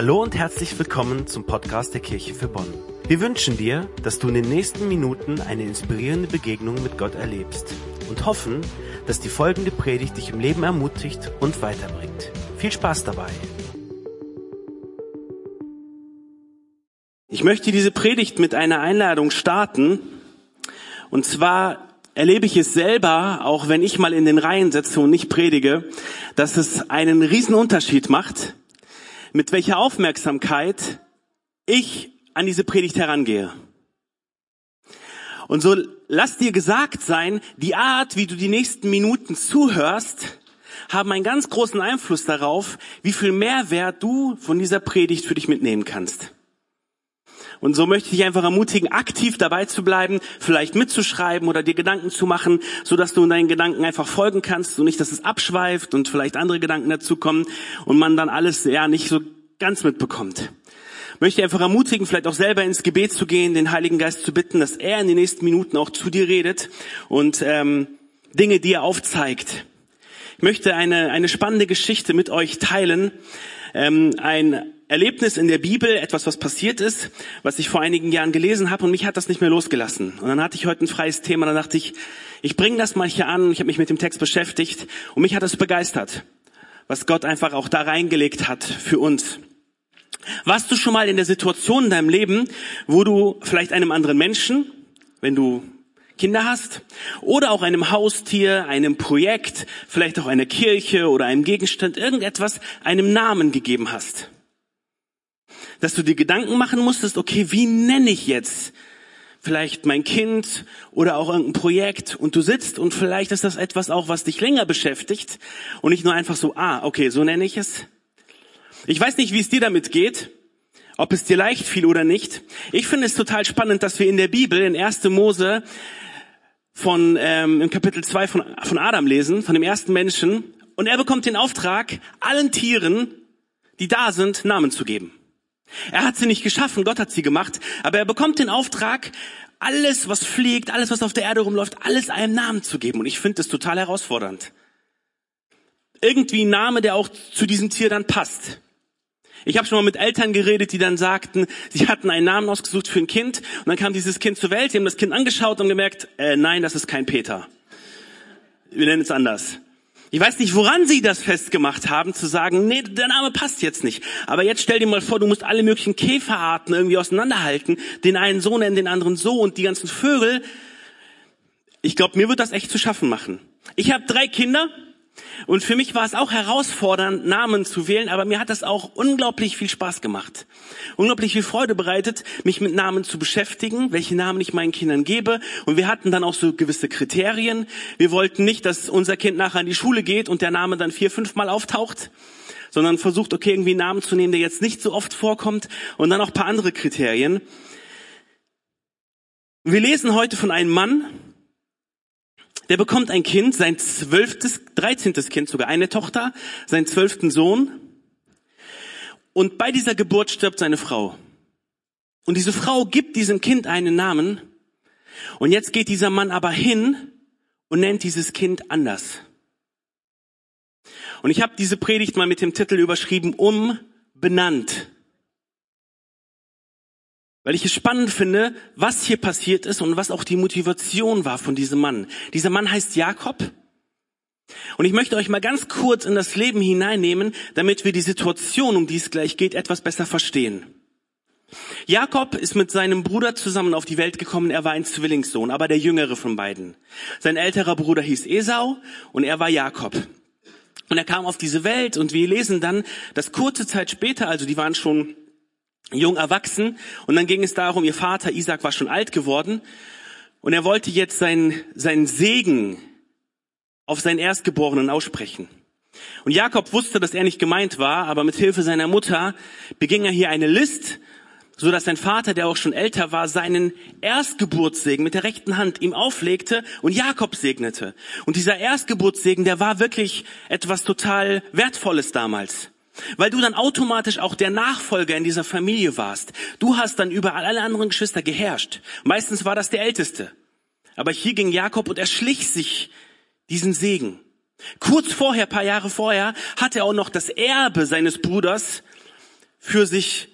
Hallo und herzlich willkommen zum Podcast der Kirche für Bonn. Wir wünschen dir, dass du in den nächsten Minuten eine inspirierende Begegnung mit Gott erlebst und hoffen, dass die folgende Predigt dich im Leben ermutigt und weiterbringt. Viel Spaß dabei! Ich möchte diese Predigt mit einer Einladung starten. Und zwar erlebe ich es selber, auch wenn ich mal in den Reihen sitze und nicht predige, dass es einen riesen Unterschied macht, mit welcher Aufmerksamkeit ich an diese Predigt herangehe. Und so lass dir gesagt sein, die Art, wie du die nächsten Minuten zuhörst, haben einen ganz großen Einfluss darauf, wie viel Mehrwert du von dieser Predigt für dich mitnehmen kannst. Und so möchte ich dich einfach ermutigen, aktiv dabei zu bleiben, vielleicht mitzuschreiben oder dir Gedanken zu machen, so dass du in deinen Gedanken einfach folgen kannst und nicht, dass es abschweift und vielleicht andere Gedanken dazukommen und man dann alles ja nicht so ganz mitbekommt. Möchte einfach ermutigen, vielleicht auch selber ins Gebet zu gehen, den Heiligen Geist zu bitten, dass er in den nächsten Minuten auch zu dir redet und ähm, Dinge dir aufzeigt. Ich möchte eine, eine spannende Geschichte mit euch teilen. Ähm, ein Erlebnis in der Bibel, etwas, was passiert ist, was ich vor einigen Jahren gelesen habe und mich hat das nicht mehr losgelassen. Und dann hatte ich heute ein freies Thema, dann dachte ich, ich bringe das mal hier an, ich habe mich mit dem Text beschäftigt und mich hat das begeistert, was Gott einfach auch da reingelegt hat für uns. Warst du schon mal in der Situation in deinem Leben, wo du vielleicht einem anderen Menschen, wenn du Kinder hast, oder auch einem Haustier, einem Projekt, vielleicht auch einer Kirche oder einem Gegenstand, irgendetwas einem Namen gegeben hast? dass du dir Gedanken machen musstest, okay, wie nenne ich jetzt vielleicht mein Kind oder auch irgendein Projekt und du sitzt und vielleicht ist das etwas auch, was dich länger beschäftigt und nicht nur einfach so, ah, okay, so nenne ich es. Ich weiß nicht, wie es dir damit geht, ob es dir leicht fiel oder nicht. Ich finde es total spannend, dass wir in der Bibel in 1. Mose von ähm, im Kapitel 2 von, von Adam lesen, von dem ersten Menschen, und er bekommt den Auftrag, allen Tieren, die da sind, Namen zu geben. Er hat sie nicht geschaffen, Gott hat sie gemacht, aber er bekommt den Auftrag, alles, was fliegt, alles, was auf der Erde rumläuft, alles einem Namen zu geben. Und ich finde das total herausfordernd. Irgendwie ein Name, der auch zu diesem Tier dann passt. Ich habe schon mal mit Eltern geredet, die dann sagten, sie hatten einen Namen ausgesucht für ein Kind und dann kam dieses Kind zur Welt, sie haben das Kind angeschaut und gemerkt, äh, nein, das ist kein Peter. Wir nennen es anders. Ich weiß nicht, woran sie das festgemacht haben, zu sagen, nee, der Name passt jetzt nicht. Aber jetzt stell dir mal vor, du musst alle möglichen Käferarten irgendwie auseinanderhalten, den einen so nennen, den anderen so und die ganzen Vögel. Ich glaube, mir wird das echt zu schaffen machen. Ich habe drei Kinder und für mich war es auch herausfordernd, Namen zu wählen, aber mir hat das auch unglaublich viel Spaß gemacht. Unglaublich viel Freude bereitet, mich mit Namen zu beschäftigen, welche Namen ich meinen Kindern gebe. Und wir hatten dann auch so gewisse Kriterien. Wir wollten nicht, dass unser Kind nachher in die Schule geht und der Name dann vier, fünf Mal auftaucht, sondern versucht, okay, irgendwie einen Namen zu nehmen, der jetzt nicht so oft vorkommt. Und dann auch paar andere Kriterien. Wir lesen heute von einem Mann, der bekommt ein Kind, sein zwölftes, dreizehntes Kind sogar, eine Tochter, seinen zwölften Sohn. Und bei dieser Geburt stirbt seine Frau. Und diese Frau gibt diesem Kind einen Namen. Und jetzt geht dieser Mann aber hin und nennt dieses Kind anders. Und ich habe diese Predigt mal mit dem Titel überschrieben, umbenannt. Weil ich es spannend finde, was hier passiert ist und was auch die Motivation war von diesem Mann. Dieser Mann heißt Jakob. Und ich möchte euch mal ganz kurz in das Leben hineinnehmen, damit wir die Situation, um die es gleich geht, etwas besser verstehen. Jakob ist mit seinem Bruder zusammen auf die Welt gekommen. Er war ein Zwillingssohn, aber der jüngere von beiden. Sein älterer Bruder hieß Esau und er war Jakob. Und er kam auf diese Welt und wir lesen dann, dass kurze Zeit später, also die waren schon jung erwachsen. Und dann ging es darum, ihr Vater Isaac war schon alt geworden. Und er wollte jetzt seinen, seinen Segen auf seinen Erstgeborenen aussprechen. Und Jakob wusste, dass er nicht gemeint war, aber mit Hilfe seiner Mutter beging er hier eine List, so dass sein Vater, der auch schon älter war, seinen Erstgeburtssegen mit der rechten Hand ihm auflegte und Jakob segnete. Und dieser Erstgeburtssegen, der war wirklich etwas total Wertvolles damals. Weil du dann automatisch auch der Nachfolger in dieser Familie warst. Du hast dann über alle anderen Geschwister geherrscht. Meistens war das der Älteste. Aber hier ging Jakob und er schlich sich diesen Segen. Kurz vorher, paar Jahre vorher, hat er auch noch das Erbe seines Bruders für sich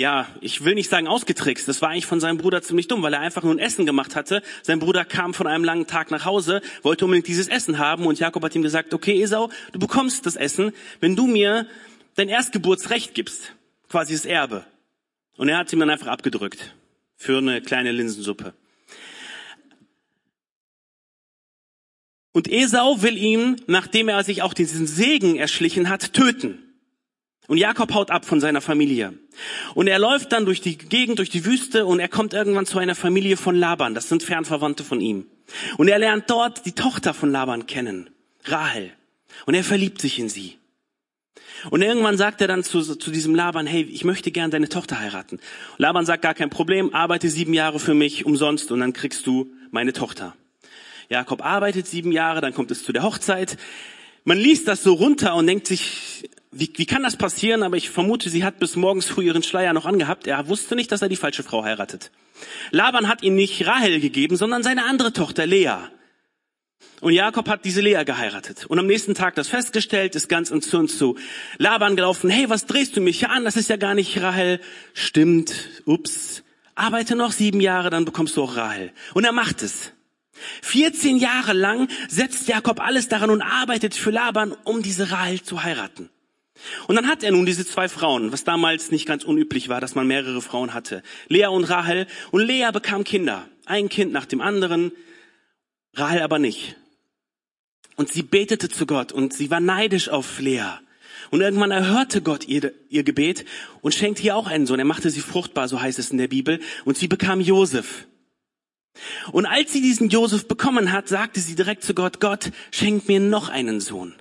ja, ich will nicht sagen ausgetrickst. Das war eigentlich von seinem Bruder ziemlich dumm, weil er einfach nur ein Essen gemacht hatte. Sein Bruder kam von einem langen Tag nach Hause, wollte unbedingt dieses Essen haben und Jakob hat ihm gesagt, okay Esau, du bekommst das Essen, wenn du mir dein Erstgeburtsrecht gibst. Quasi das Erbe. Und er hat ihm dann einfach abgedrückt. Für eine kleine Linsensuppe. Und Esau will ihn, nachdem er sich auch diesen Segen erschlichen hat, töten. Und Jakob haut ab von seiner Familie. Und er läuft dann durch die Gegend, durch die Wüste und er kommt irgendwann zu einer Familie von Laban. Das sind Fernverwandte von ihm. Und er lernt dort die Tochter von Laban kennen, Rahel. Und er verliebt sich in sie. Und irgendwann sagt er dann zu, zu diesem Laban, hey, ich möchte gern deine Tochter heiraten. Laban sagt, gar kein Problem, arbeite sieben Jahre für mich umsonst und dann kriegst du meine Tochter. Jakob arbeitet sieben Jahre, dann kommt es zu der Hochzeit. Man liest das so runter und denkt sich, wie, wie kann das passieren? Aber ich vermute, sie hat bis morgens früh ihren Schleier noch angehabt. Er wusste nicht, dass er die falsche Frau heiratet. Laban hat ihm nicht Rahel gegeben, sondern seine andere Tochter Lea. Und Jakob hat diese Lea geheiratet. Und am nächsten Tag das festgestellt, ist ganz entzürnt zu Laban gelaufen. Hey, was drehst du mich hier an? Das ist ja gar nicht Rahel. Stimmt. Ups. Arbeite noch sieben Jahre, dann bekommst du auch Rahel. Und er macht es. 14 Jahre lang setzt Jakob alles daran und arbeitet für Laban, um diese Rahel zu heiraten. Und dann hat er nun diese zwei Frauen, was damals nicht ganz unüblich war, dass man mehrere Frauen hatte. Lea und Rahel. Und Lea bekam Kinder. Ein Kind nach dem anderen. Rahel aber nicht. Und sie betete zu Gott und sie war neidisch auf Lea. Und irgendwann erhörte Gott ihr, ihr Gebet und schenkte ihr auch einen Sohn. Er machte sie fruchtbar, so heißt es in der Bibel. Und sie bekam Josef. Und als sie diesen Josef bekommen hat, sagte sie direkt zu Gott, Gott, schenk mir noch einen Sohn.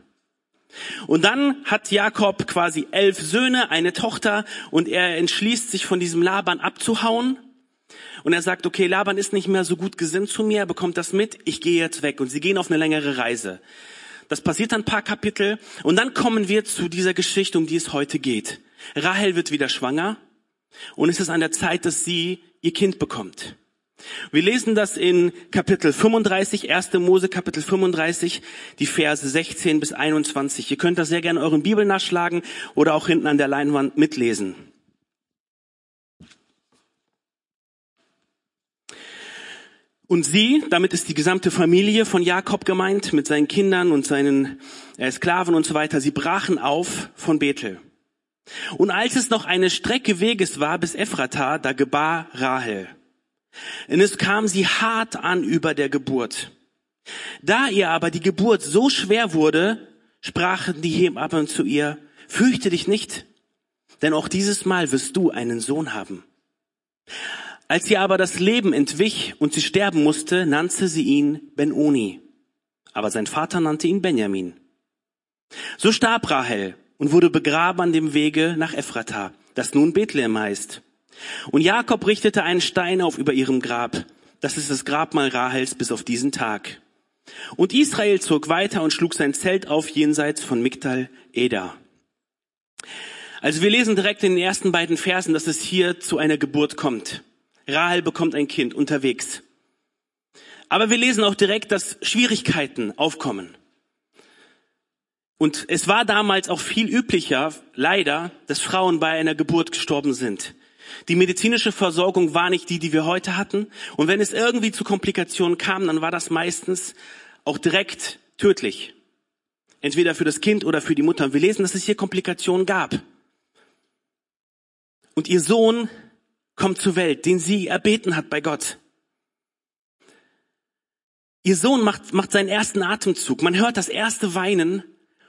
Und dann hat Jakob quasi elf Söhne, eine Tochter und er entschließt sich von diesem Laban abzuhauen. Und er sagt, okay, Laban ist nicht mehr so gut gesinnt zu mir, er bekommt das mit, ich gehe jetzt weg. Und sie gehen auf eine längere Reise. Das passiert dann ein paar Kapitel und dann kommen wir zu dieser Geschichte, um die es heute geht. Rahel wird wieder schwanger und es ist an der Zeit, dass sie ihr Kind bekommt. Wir lesen das in Kapitel 35, 1. Mose Kapitel 35, die Verse 16 bis 21. Ihr könnt das sehr gerne euren Bibel nachschlagen oder auch hinten an der Leinwand mitlesen. Und sie, damit ist die gesamte Familie von Jakob gemeint, mit seinen Kindern und seinen äh, Sklaven und so weiter, sie brachen auf von Bethel. Und als es noch eine Strecke Weges war bis Ephrata, da gebar Rahel. Und es kam sie hart an über der Geburt. Da ihr aber die Geburt so schwer wurde, sprachen die Hebammen zu ihr, fürchte dich nicht, denn auch dieses Mal wirst du einen Sohn haben. Als ihr aber das Leben entwich und sie sterben musste, nannte sie ihn Benoni. Aber sein Vater nannte ihn Benjamin. So starb Rahel und wurde begraben an dem Wege nach Ephrata, das nun Bethlehem heißt. Und Jakob richtete einen Stein auf über ihrem Grab. Das ist das Grabmal Rahels bis auf diesen Tag. Und Israel zog weiter und schlug sein Zelt auf jenseits von Migdal Eda. Also wir lesen direkt in den ersten beiden Versen, dass es hier zu einer Geburt kommt. Rahel bekommt ein Kind unterwegs. Aber wir lesen auch direkt, dass Schwierigkeiten aufkommen. Und es war damals auch viel üblicher, leider, dass Frauen bei einer Geburt gestorben sind. Die medizinische Versorgung war nicht die, die wir heute hatten. Und wenn es irgendwie zu Komplikationen kam, dann war das meistens auch direkt tödlich. Entweder für das Kind oder für die Mutter. Und wir lesen, dass es hier Komplikationen gab. Und ihr Sohn kommt zur Welt, den sie erbeten hat bei Gott. Ihr Sohn macht, macht seinen ersten Atemzug. Man hört das erste Weinen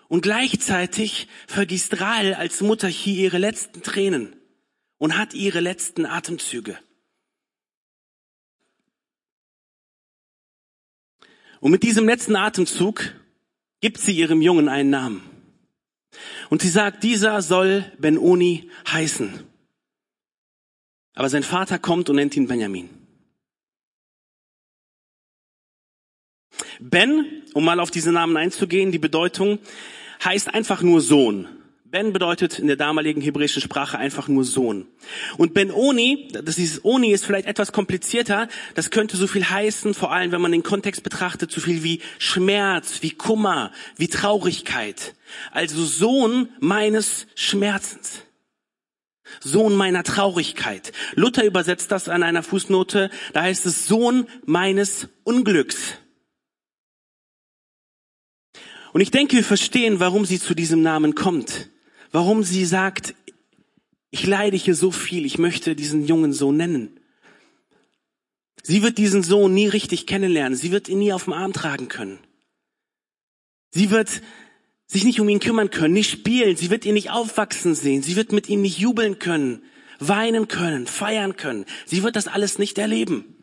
und gleichzeitig vergießt Rahel als Mutter hier ihre letzten Tränen und hat ihre letzten Atemzüge. Und mit diesem letzten Atemzug gibt sie ihrem Jungen einen Namen. Und sie sagt, dieser soll Ben-Oni heißen. Aber sein Vater kommt und nennt ihn Benjamin. Ben, um mal auf diese Namen einzugehen, die Bedeutung heißt einfach nur Sohn. Ben bedeutet in der damaligen hebräischen Sprache einfach nur Sohn. Und Ben Oni, das dieses Oni ist vielleicht etwas komplizierter, das könnte so viel heißen, vor allem wenn man den Kontext betrachtet, so viel wie Schmerz, wie Kummer, wie Traurigkeit. Also Sohn meines Schmerzens. Sohn meiner Traurigkeit. Luther übersetzt das an einer Fußnote, da heißt es Sohn meines Unglücks. Und ich denke, wir verstehen, warum sie zu diesem Namen kommt. Warum sie sagt, ich leide hier so viel, ich möchte diesen Jungen so nennen. Sie wird diesen Sohn nie richtig kennenlernen. Sie wird ihn nie auf dem Arm tragen können. Sie wird sich nicht um ihn kümmern können, nicht spielen. Sie wird ihn nicht aufwachsen sehen. Sie wird mit ihm nicht jubeln können, weinen können, feiern können. Sie wird das alles nicht erleben.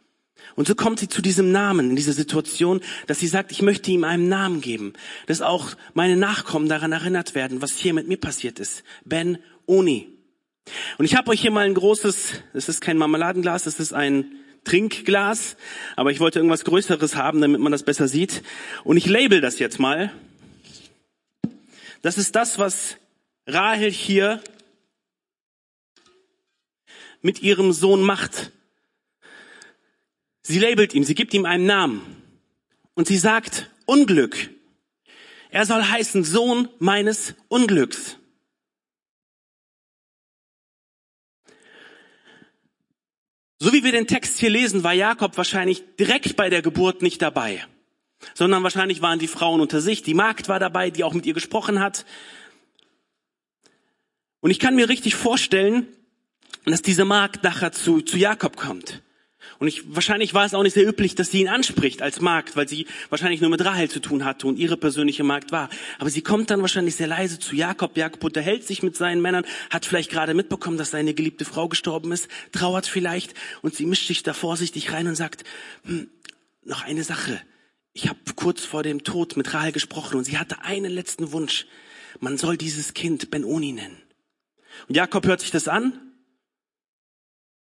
Und so kommt sie zu diesem Namen, in dieser Situation, dass sie sagt, ich möchte ihm einen Namen geben, dass auch meine Nachkommen daran erinnert werden, was hier mit mir passiert ist. Ben Oni. Und ich habe euch hier mal ein großes, es ist kein Marmeladenglas, es ist ein Trinkglas, aber ich wollte irgendwas Größeres haben, damit man das besser sieht. Und ich label das jetzt mal. Das ist das, was Rahel hier mit ihrem Sohn macht. Sie labelt ihm, sie gibt ihm einen Namen. Und sie sagt Unglück. Er soll heißen Sohn meines Unglücks. So wie wir den Text hier lesen, war Jakob wahrscheinlich direkt bei der Geburt nicht dabei, sondern wahrscheinlich waren die Frauen unter sich. Die Magd war dabei, die auch mit ihr gesprochen hat. Und ich kann mir richtig vorstellen, dass diese Magd nachher zu, zu Jakob kommt. Und ich, wahrscheinlich war es auch nicht sehr üblich, dass sie ihn anspricht als Magd, weil sie wahrscheinlich nur mit Rahel zu tun hatte und ihre persönliche Magd war. Aber sie kommt dann wahrscheinlich sehr leise zu Jakob. Jakob unterhält sich mit seinen Männern, hat vielleicht gerade mitbekommen, dass seine geliebte Frau gestorben ist, trauert vielleicht und sie mischt sich da vorsichtig rein und sagt, hm, noch eine Sache. Ich habe kurz vor dem Tod mit Rahel gesprochen und sie hatte einen letzten Wunsch. Man soll dieses Kind Ben-Oni nennen. Und Jakob hört sich das an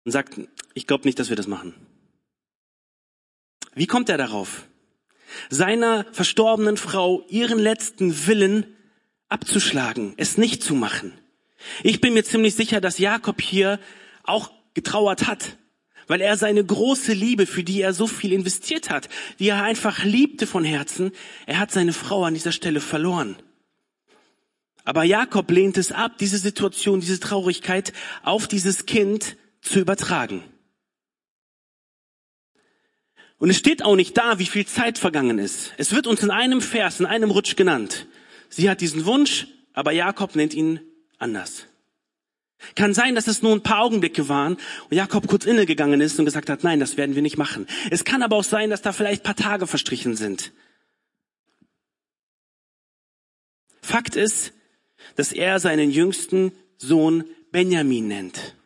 und sagt, ich glaube nicht, dass wir das machen. Wie kommt er darauf? Seiner verstorbenen Frau ihren letzten Willen abzuschlagen, es nicht zu machen. Ich bin mir ziemlich sicher, dass Jakob hier auch getrauert hat, weil er seine große Liebe, für die er so viel investiert hat, die er einfach liebte von Herzen, er hat seine Frau an dieser Stelle verloren. Aber Jakob lehnt es ab, diese Situation, diese Traurigkeit auf dieses Kind zu übertragen. Und es steht auch nicht da, wie viel Zeit vergangen ist. Es wird uns in einem Vers, in einem Rutsch genannt. Sie hat diesen Wunsch, aber Jakob nennt ihn anders. Kann sein, dass es nur ein paar Augenblicke waren und Jakob kurz innegegangen ist und gesagt hat, nein, das werden wir nicht machen. Es kann aber auch sein, dass da vielleicht paar Tage verstrichen sind. Fakt ist, dass er seinen jüngsten Sohn Benjamin nennt.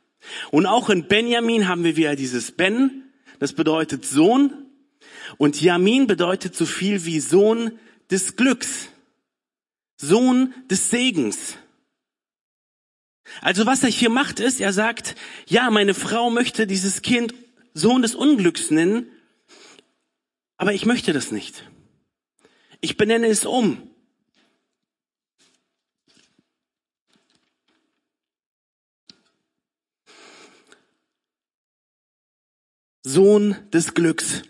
Und auch in Benjamin haben wir wieder dieses Ben, das bedeutet Sohn. Und Yamin bedeutet so viel wie Sohn des Glücks. Sohn des Segens. Also was er hier macht ist, er sagt, ja, meine Frau möchte dieses Kind Sohn des Unglücks nennen, aber ich möchte das nicht. Ich benenne es um. Sohn des Glücks.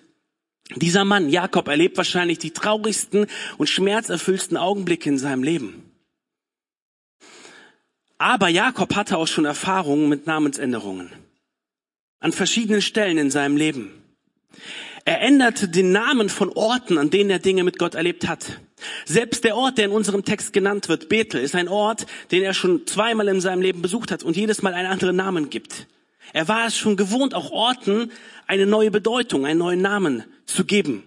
Dieser Mann, Jakob, erlebt wahrscheinlich die traurigsten und schmerzerfüllsten Augenblicke in seinem Leben. Aber Jakob hatte auch schon Erfahrungen mit Namensänderungen. An verschiedenen Stellen in seinem Leben. Er änderte den Namen von Orten, an denen er Dinge mit Gott erlebt hat. Selbst der Ort, der in unserem Text genannt wird, Bethel, ist ein Ort, den er schon zweimal in seinem Leben besucht hat und jedes Mal einen anderen Namen gibt. Er war es schon gewohnt, auch Orten eine neue Bedeutung, einen neuen Namen zu geben.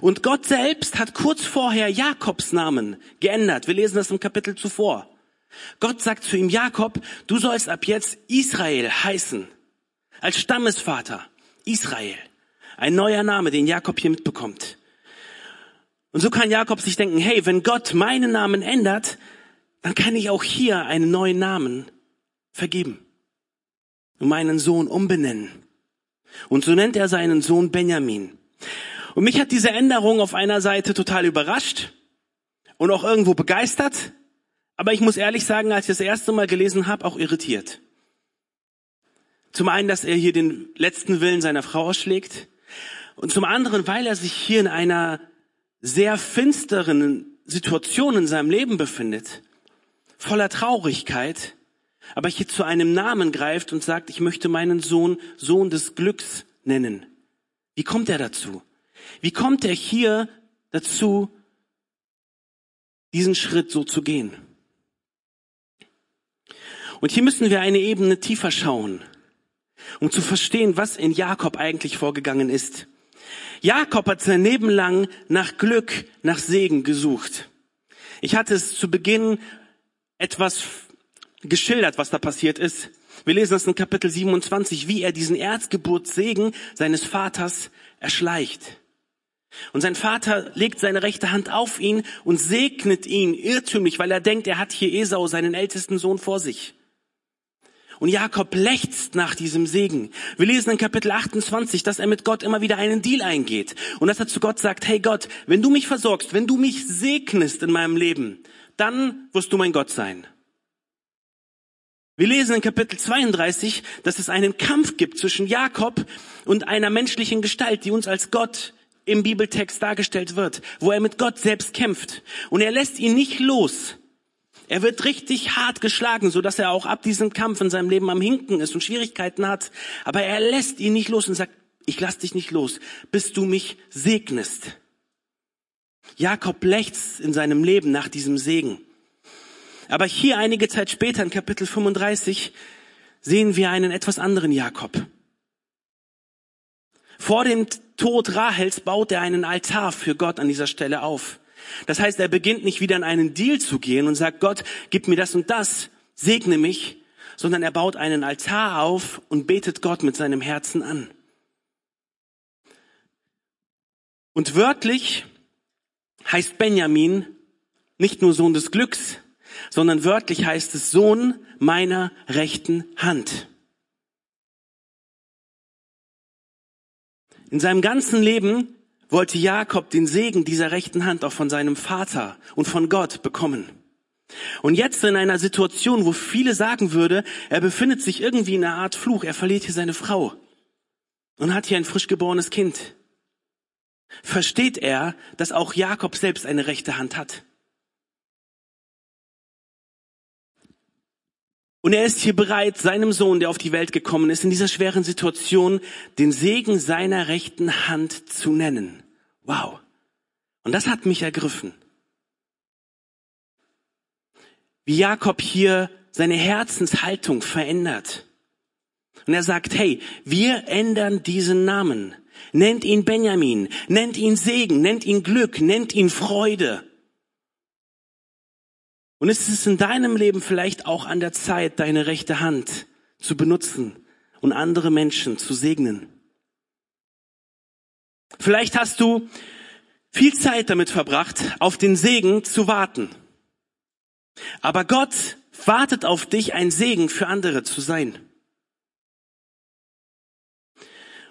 Und Gott selbst hat kurz vorher Jakobs Namen geändert. Wir lesen das im Kapitel zuvor. Gott sagt zu ihm, Jakob, du sollst ab jetzt Israel heißen. Als Stammesvater. Israel. Ein neuer Name, den Jakob hier mitbekommt. Und so kann Jakob sich denken, hey, wenn Gott meinen Namen ändert, dann kann ich auch hier einen neuen Namen vergeben und meinen Sohn umbenennen. Und so nennt er seinen Sohn Benjamin. Und mich hat diese Änderung auf einer Seite total überrascht und auch irgendwo begeistert, aber ich muss ehrlich sagen, als ich das erste Mal gelesen habe, auch irritiert. Zum einen, dass er hier den letzten Willen seiner Frau ausschlägt und zum anderen, weil er sich hier in einer sehr finsteren Situation in seinem Leben befindet, voller Traurigkeit, aber hier zu einem Namen greift und sagt, ich möchte meinen Sohn Sohn des Glücks nennen. Wie kommt er dazu? Wie kommt er hier dazu, diesen Schritt so zu gehen? Und hier müssen wir eine Ebene tiefer schauen, um zu verstehen, was in Jakob eigentlich vorgegangen ist. Jakob hat sein Leben lang nach Glück, nach Segen gesucht. Ich hatte es zu Beginn etwas geschildert, was da passiert ist. Wir lesen das in Kapitel 27, wie er diesen Erzgeburtssegen seines Vaters erschleicht. Und sein Vater legt seine rechte Hand auf ihn und segnet ihn irrtümlich, weil er denkt, er hat hier Esau, seinen ältesten Sohn, vor sich. Und Jakob lechzt nach diesem Segen. Wir lesen in Kapitel 28, dass er mit Gott immer wieder einen Deal eingeht. Und dass er zu Gott sagt, hey Gott, wenn du mich versorgst, wenn du mich segnest in meinem Leben, dann wirst du mein Gott sein. Wir lesen in Kapitel 32, dass es einen Kampf gibt zwischen Jakob und einer menschlichen Gestalt, die uns als Gott im Bibeltext dargestellt wird, wo er mit Gott selbst kämpft. Und er lässt ihn nicht los, er wird richtig hart geschlagen, so dass er auch ab diesem Kampf in seinem Leben am Hinken ist und Schwierigkeiten hat. Aber er lässt ihn nicht los und sagt, ich lass dich nicht los, bis du mich segnest. Jakob lechzt in seinem Leben nach diesem Segen. Aber hier einige Zeit später in Kapitel 35 sehen wir einen etwas anderen Jakob. Vor dem Tod Rahels baut er einen Altar für Gott an dieser Stelle auf. Das heißt, er beginnt nicht wieder in einen Deal zu gehen und sagt, Gott, gib mir das und das, segne mich, sondern er baut einen Altar auf und betet Gott mit seinem Herzen an. Und wörtlich heißt Benjamin nicht nur Sohn des Glücks, sondern wörtlich heißt es Sohn meiner rechten Hand. In seinem ganzen Leben wollte Jakob den Segen dieser rechten Hand auch von seinem Vater und von Gott bekommen. Und jetzt in einer Situation, wo viele sagen würde, er befindet sich irgendwie in einer Art Fluch, er verliert hier seine Frau und hat hier ein frisch geborenes Kind, versteht er, dass auch Jakob selbst eine rechte Hand hat. Und er ist hier bereit, seinem Sohn, der auf die Welt gekommen ist, in dieser schweren Situation den Segen seiner rechten Hand zu nennen. Wow. Und das hat mich ergriffen. Wie Jakob hier seine Herzenshaltung verändert. Und er sagt, hey, wir ändern diesen Namen. Nennt ihn Benjamin, nennt ihn Segen, nennt ihn Glück, nennt ihn Freude. Und es ist in deinem Leben vielleicht auch an der Zeit, deine rechte Hand zu benutzen und andere Menschen zu segnen. Vielleicht hast du viel Zeit damit verbracht, auf den Segen zu warten. Aber Gott wartet auf dich, ein Segen für andere zu sein.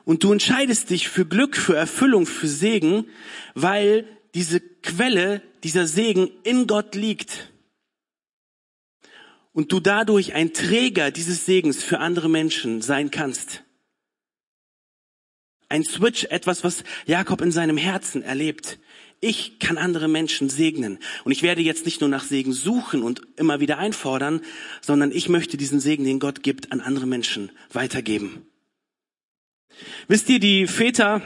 Und du entscheidest dich für Glück, für Erfüllung, für Segen, weil diese Quelle, dieser Segen in Gott liegt und du dadurch ein Träger dieses Segens für andere Menschen sein kannst. Ein Switch, etwas, was Jakob in seinem Herzen erlebt. Ich kann andere Menschen segnen. Und ich werde jetzt nicht nur nach Segen suchen und immer wieder einfordern, sondern ich möchte diesen Segen, den Gott gibt, an andere Menschen weitergeben. Wisst ihr, die Väter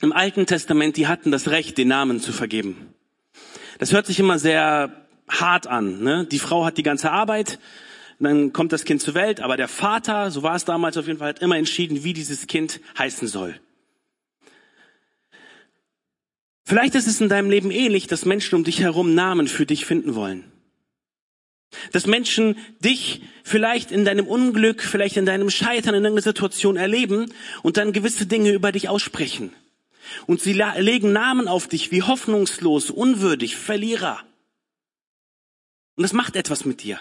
im Alten Testament, die hatten das Recht, den Namen zu vergeben. Das hört sich immer sehr hart an. Ne? Die Frau hat die ganze Arbeit, dann kommt das Kind zur Welt, aber der Vater, so war es damals auf jeden Fall, hat immer entschieden, wie dieses Kind heißen soll. Vielleicht ist es in deinem Leben ähnlich, dass Menschen um dich herum Namen für dich finden wollen. Dass Menschen dich vielleicht in deinem Unglück, vielleicht in deinem Scheitern in irgendeiner Situation erleben und dann gewisse Dinge über dich aussprechen. Und sie legen Namen auf dich wie hoffnungslos, unwürdig, Verlierer. Und das macht etwas mit dir.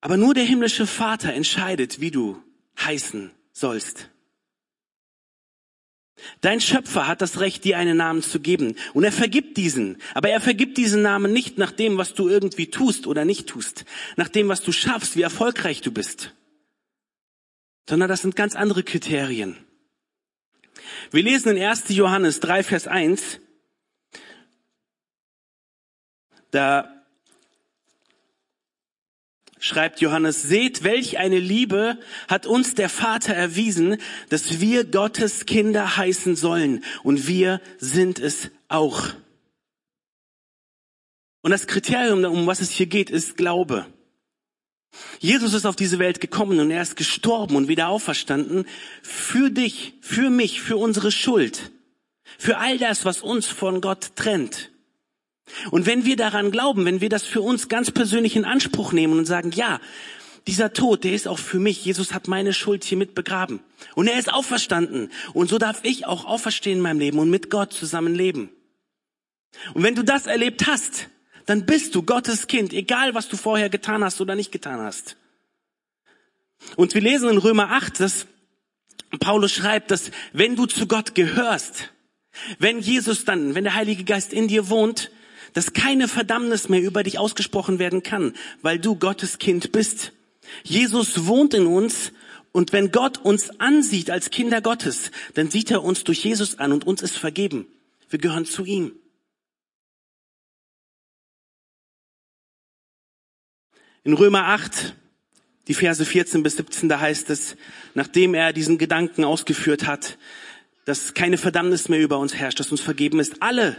Aber nur der himmlische Vater entscheidet, wie du heißen sollst. Dein Schöpfer hat das Recht, dir einen Namen zu geben. Und er vergibt diesen. Aber er vergibt diesen Namen nicht nach dem, was du irgendwie tust oder nicht tust. Nach dem, was du schaffst, wie erfolgreich du bist. Sondern das sind ganz andere Kriterien. Wir lesen in 1. Johannes 3, Vers 1, da schreibt Johannes, seht, welch eine Liebe hat uns der Vater erwiesen, dass wir Gottes Kinder heißen sollen. Und wir sind es auch. Und das Kriterium, um was es hier geht, ist Glaube. Jesus ist auf diese Welt gekommen und er ist gestorben und wieder auferstanden für dich, für mich, für unsere Schuld, für all das, was uns von Gott trennt. Und wenn wir daran glauben, wenn wir das für uns ganz persönlich in Anspruch nehmen und sagen, ja, dieser Tod, der ist auch für mich. Jesus hat meine Schuld hier mit begraben. Und er ist auferstanden. Und so darf ich auch auferstehen in meinem Leben und mit Gott zusammen leben. Und wenn du das erlebt hast, dann bist du Gottes Kind, egal was du vorher getan hast oder nicht getan hast. Und wir lesen in Römer 8, dass Paulus schreibt, dass wenn du zu Gott gehörst, wenn Jesus dann, wenn der Heilige Geist in dir wohnt, dass keine Verdammnis mehr über dich ausgesprochen werden kann, weil du Gottes Kind bist. Jesus wohnt in uns und wenn Gott uns ansieht als Kinder Gottes, dann sieht er uns durch Jesus an und uns ist vergeben. Wir gehören zu ihm. In Römer 8, die Verse 14 bis 17, da heißt es, nachdem er diesen Gedanken ausgeführt hat, dass keine Verdammnis mehr über uns herrscht, dass uns vergeben ist, alle,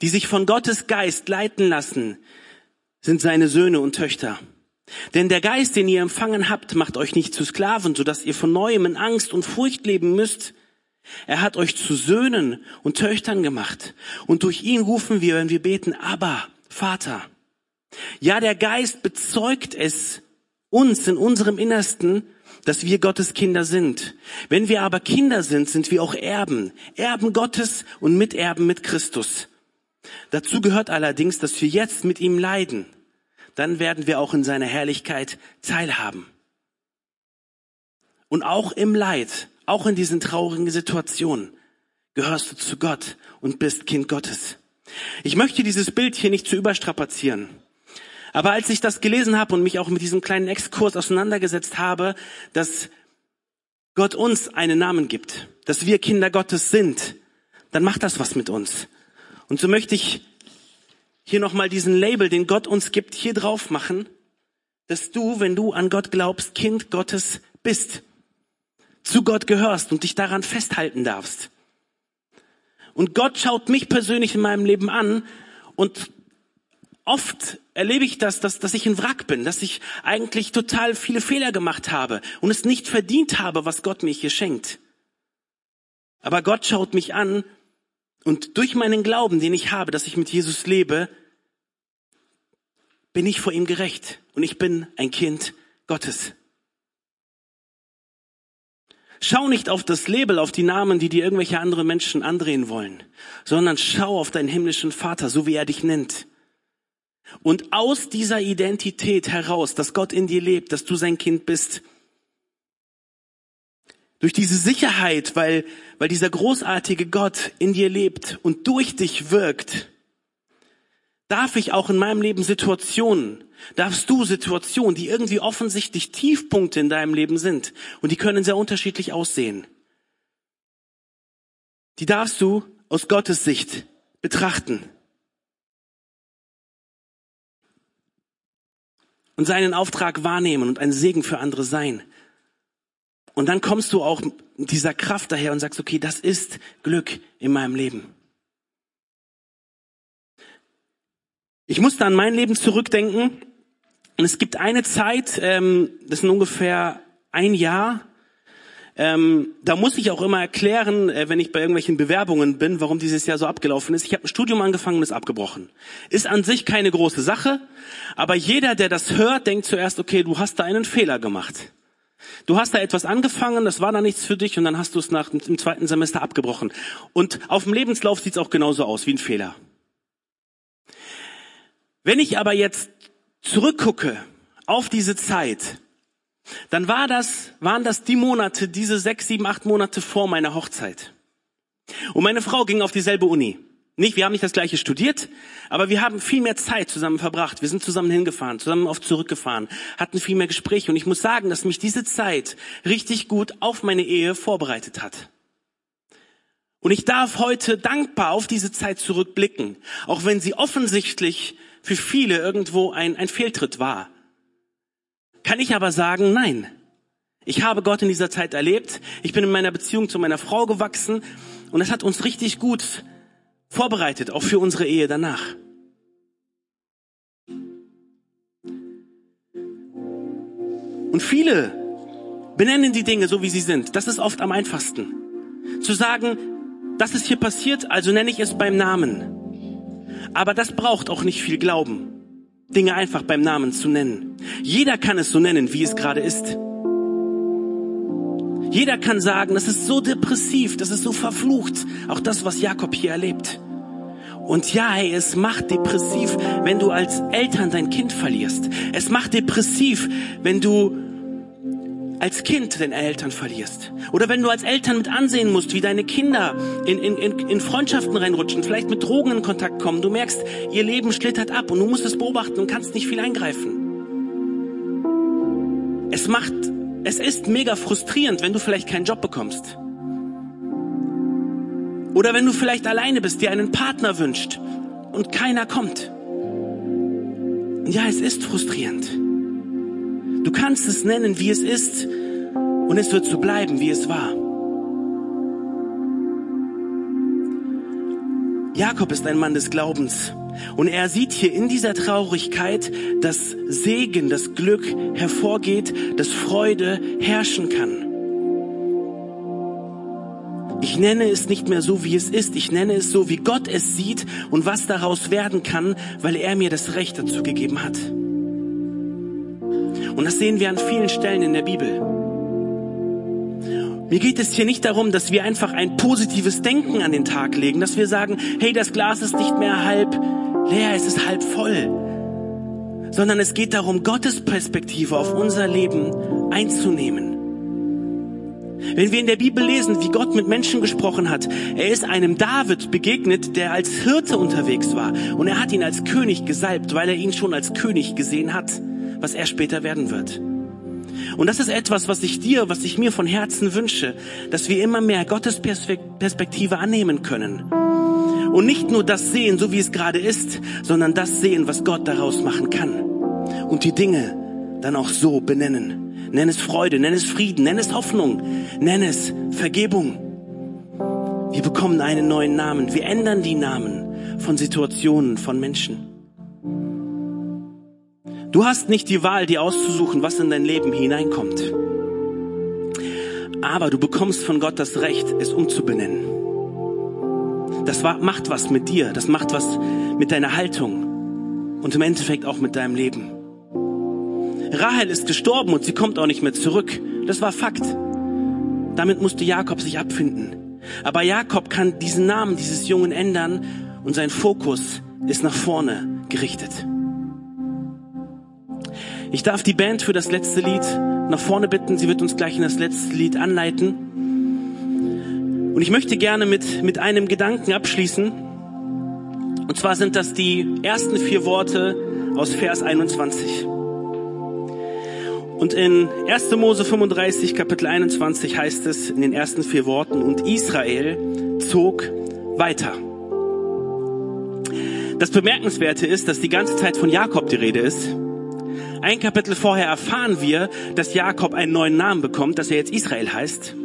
die sich von Gottes Geist leiten lassen, sind seine Söhne und Töchter. Denn der Geist, den ihr empfangen habt, macht euch nicht zu Sklaven, so dass ihr von neuem in Angst und Furcht leben müsst. Er hat euch zu Söhnen und Töchtern gemacht. Und durch ihn rufen wir, wenn wir beten, aber Vater. Ja, der Geist bezeugt es uns in unserem Innersten, dass wir Gottes Kinder sind. Wenn wir aber Kinder sind, sind wir auch Erben, Erben Gottes und Miterben mit Christus. Dazu gehört allerdings, dass wir jetzt mit ihm leiden. Dann werden wir auch in seiner Herrlichkeit teilhaben. Und auch im Leid, auch in diesen traurigen Situationen, gehörst du zu Gott und bist Kind Gottes. Ich möchte dieses Bild hier nicht zu überstrapazieren. Aber als ich das gelesen habe und mich auch mit diesem kleinen Exkurs auseinandergesetzt habe, dass Gott uns einen Namen gibt, dass wir Kinder Gottes sind, dann macht das was mit uns. Und so möchte ich hier nochmal diesen Label, den Gott uns gibt, hier drauf machen, dass du, wenn du an Gott glaubst, Kind Gottes bist, zu Gott gehörst und dich daran festhalten darfst. Und Gott schaut mich persönlich in meinem Leben an und oft erlebe ich das, dass, dass ich ein Wrack bin, dass ich eigentlich total viele Fehler gemacht habe und es nicht verdient habe, was Gott mir hier schenkt. Aber Gott schaut mich an und durch meinen Glauben, den ich habe, dass ich mit Jesus lebe, bin ich vor ihm gerecht und ich bin ein Kind Gottes. Schau nicht auf das Label, auf die Namen, die dir irgendwelche andere Menschen andrehen wollen, sondern schau auf deinen himmlischen Vater, so wie er dich nennt. Und aus dieser Identität heraus, dass Gott in dir lebt, dass du sein Kind bist, durch diese Sicherheit, weil, weil dieser großartige Gott in dir lebt und durch dich wirkt, darf ich auch in meinem Leben Situationen, darfst du Situationen, die irgendwie offensichtlich Tiefpunkte in deinem Leben sind und die können sehr unterschiedlich aussehen. Die darfst du aus Gottes Sicht betrachten. Und seinen Auftrag wahrnehmen und ein Segen für andere sein. Und dann kommst du auch dieser Kraft daher und sagst, okay, das ist Glück in meinem Leben. Ich musste an mein Leben zurückdenken. Und es gibt eine Zeit, ähm, das sind ungefähr ein Jahr, ähm, da muss ich auch immer erklären, äh, wenn ich bei irgendwelchen Bewerbungen bin, warum dieses Jahr so abgelaufen ist. Ich habe ein Studium angefangen und ist abgebrochen. Ist an sich keine große Sache, aber jeder, der das hört, denkt zuerst, okay, du hast da einen Fehler gemacht. Du hast da etwas angefangen, das war da nichts für dich und dann hast du es nach dem zweiten Semester abgebrochen. Und auf dem Lebenslauf sieht es auch genauso aus wie ein Fehler. Wenn ich aber jetzt zurückgucke auf diese Zeit, dann war das, waren das die Monate, diese sechs, sieben, acht Monate vor meiner Hochzeit. Und meine Frau ging auf dieselbe Uni. Nicht, wir haben nicht das gleiche studiert, aber wir haben viel mehr Zeit zusammen verbracht. Wir sind zusammen hingefahren, zusammen oft zurückgefahren, hatten viel mehr Gespräche. Und ich muss sagen, dass mich diese Zeit richtig gut auf meine Ehe vorbereitet hat. Und ich darf heute dankbar auf diese Zeit zurückblicken, auch wenn sie offensichtlich für viele irgendwo ein, ein Fehltritt war. kann ich aber sagen, nein. Ich habe Gott in dieser Zeit erlebt. Ich bin in meiner Beziehung zu meiner Frau gewachsen und es hat uns richtig gut vorbereitet, auch für unsere Ehe danach. Und viele benennen die Dinge so, wie sie sind. Das ist oft am einfachsten. Zu sagen, das ist hier passiert, also nenne ich es beim Namen. Aber das braucht auch nicht viel Glauben, Dinge einfach beim Namen zu nennen. Jeder kann es so nennen, wie es gerade ist. Jeder kann sagen, das ist so depressiv, das ist so verflucht. Auch das, was Jakob hier erlebt. Und ja, hey, es macht depressiv, wenn du als Eltern dein Kind verlierst. Es macht depressiv, wenn du als Kind deine Eltern verlierst. Oder wenn du als Eltern mit ansehen musst, wie deine Kinder in, in, in Freundschaften reinrutschen, vielleicht mit Drogen in Kontakt kommen. Du merkst, ihr Leben schlittert ab und du musst es beobachten und kannst nicht viel eingreifen. Es macht, es ist mega frustrierend, wenn du vielleicht keinen Job bekommst. Oder wenn du vielleicht alleine bist, dir einen Partner wünscht und keiner kommt. Ja, es ist frustrierend. Du kannst es nennen, wie es ist, und es wird so bleiben, wie es war. Jakob ist ein Mann des Glaubens. Und er sieht hier in dieser Traurigkeit, dass Segen, das Glück hervorgeht, dass Freude herrschen kann. Ich nenne es nicht mehr so, wie es ist. Ich nenne es so, wie Gott es sieht und was daraus werden kann, weil er mir das Recht dazu gegeben hat. Und das sehen wir an vielen Stellen in der Bibel. Mir geht es hier nicht darum, dass wir einfach ein positives Denken an den Tag legen, dass wir sagen, hey, das Glas ist nicht mehr halb leer, es ist halb voll. Sondern es geht darum, Gottes Perspektive auf unser Leben einzunehmen. Wenn wir in der Bibel lesen, wie Gott mit Menschen gesprochen hat, er ist einem David begegnet, der als Hirte unterwegs war. Und er hat ihn als König gesalbt, weil er ihn schon als König gesehen hat was er später werden wird. Und das ist etwas, was ich dir, was ich mir von Herzen wünsche, dass wir immer mehr Gottes Perspektive annehmen können. Und nicht nur das sehen, so wie es gerade ist, sondern das sehen, was Gott daraus machen kann. Und die Dinge dann auch so benennen. Nenn es Freude, nenn es Frieden, nenn es Hoffnung, nenn es Vergebung. Wir bekommen einen neuen Namen. Wir ändern die Namen von Situationen, von Menschen. Du hast nicht die Wahl, dir auszusuchen, was in dein Leben hineinkommt. Aber du bekommst von Gott das Recht, es umzubenennen. Das macht was mit dir, das macht was mit deiner Haltung und im Endeffekt auch mit deinem Leben. Rahel ist gestorben und sie kommt auch nicht mehr zurück. Das war Fakt. Damit musste Jakob sich abfinden. Aber Jakob kann diesen Namen dieses Jungen ändern und sein Fokus ist nach vorne gerichtet. Ich darf die Band für das letzte Lied nach vorne bitten. Sie wird uns gleich in das letzte Lied anleiten. Und ich möchte gerne mit, mit einem Gedanken abschließen. Und zwar sind das die ersten vier Worte aus Vers 21. Und in 1. Mose 35, Kapitel 21 heißt es in den ersten vier Worten, und Israel zog weiter. Das Bemerkenswerte ist, dass die ganze Zeit von Jakob die Rede ist. Ein Kapitel vorher erfahren wir, dass Jakob einen neuen Namen bekommt, dass er jetzt Israel heißt.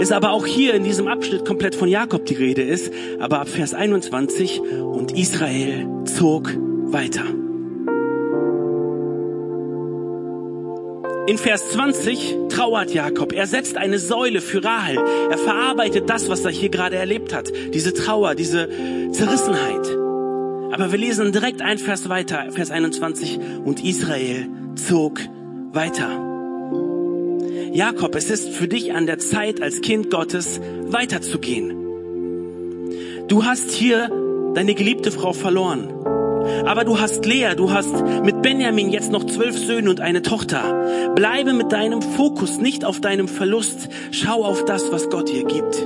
Ist aber auch hier in diesem Abschnitt komplett von Jakob die Rede ist, aber ab Vers 21 und Israel zog weiter. In Vers 20 trauert Jakob. Er setzt eine Säule für Rahel. Er verarbeitet das, was er hier gerade erlebt hat. Diese Trauer, diese Zerrissenheit. Aber wir lesen direkt ein Vers weiter, Vers 21. Und Israel zog weiter. Jakob, es ist für dich an der Zeit, als Kind Gottes weiterzugehen. Du hast hier deine geliebte Frau verloren. Aber du hast Lea, du hast mit Benjamin jetzt noch zwölf Söhne und eine Tochter. Bleibe mit deinem Fokus nicht auf deinem Verlust. Schau auf das, was Gott dir gibt.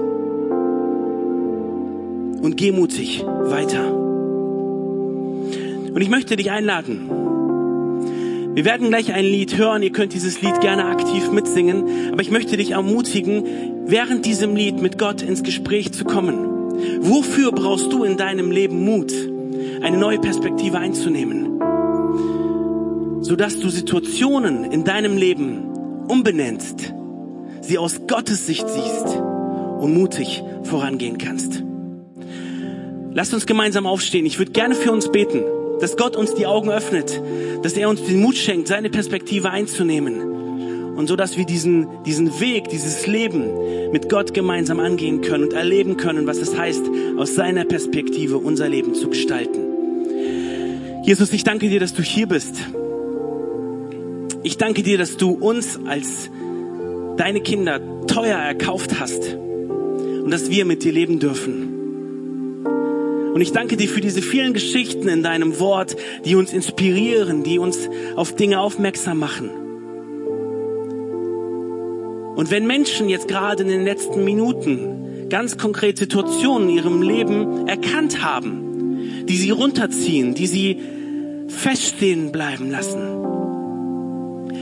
Und geh mutig weiter. Und ich möchte dich einladen. Wir werden gleich ein Lied hören. Ihr könnt dieses Lied gerne aktiv mitsingen. Aber ich möchte dich ermutigen, während diesem Lied mit Gott ins Gespräch zu kommen. Wofür brauchst du in deinem Leben Mut, eine neue Perspektive einzunehmen? sodass du Situationen in deinem Leben umbenennst, sie aus Gottes Sicht siehst und mutig vorangehen kannst. Lasst uns gemeinsam aufstehen. Ich würde gerne für uns beten, dass Gott uns die Augen öffnet, dass er uns den Mut schenkt, seine Perspektive einzunehmen. Und so, dass wir diesen, diesen Weg, dieses Leben mit Gott gemeinsam angehen können und erleben können, was es heißt, aus seiner Perspektive unser Leben zu gestalten. Jesus, ich danke dir, dass du hier bist. Ich danke dir, dass du uns als deine Kinder teuer erkauft hast und dass wir mit dir leben dürfen. Und ich danke dir für diese vielen Geschichten in deinem Wort, die uns inspirieren, die uns auf Dinge aufmerksam machen. Und wenn Menschen jetzt gerade in den letzten Minuten ganz konkret Situationen in ihrem Leben erkannt haben, die sie runterziehen, die sie feststehen bleiben lassen,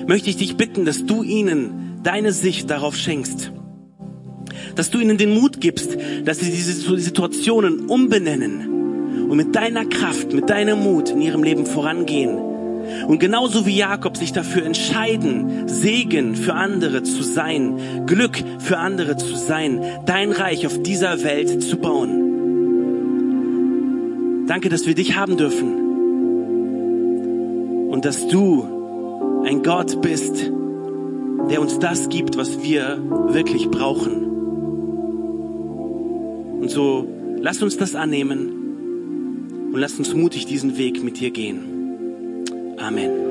möchte ich dich bitten, dass du ihnen deine Sicht darauf schenkst. Dass du ihnen den Mut gibst, dass sie diese Situationen umbenennen und mit deiner Kraft, mit deinem Mut in ihrem Leben vorangehen. Und genauso wie Jakob sich dafür entscheiden, Segen für andere zu sein, Glück für andere zu sein, dein Reich auf dieser Welt zu bauen. Danke, dass wir dich haben dürfen und dass du ein Gott bist, der uns das gibt, was wir wirklich brauchen. Und so lass uns das annehmen und lass uns mutig diesen Weg mit dir gehen. Amen.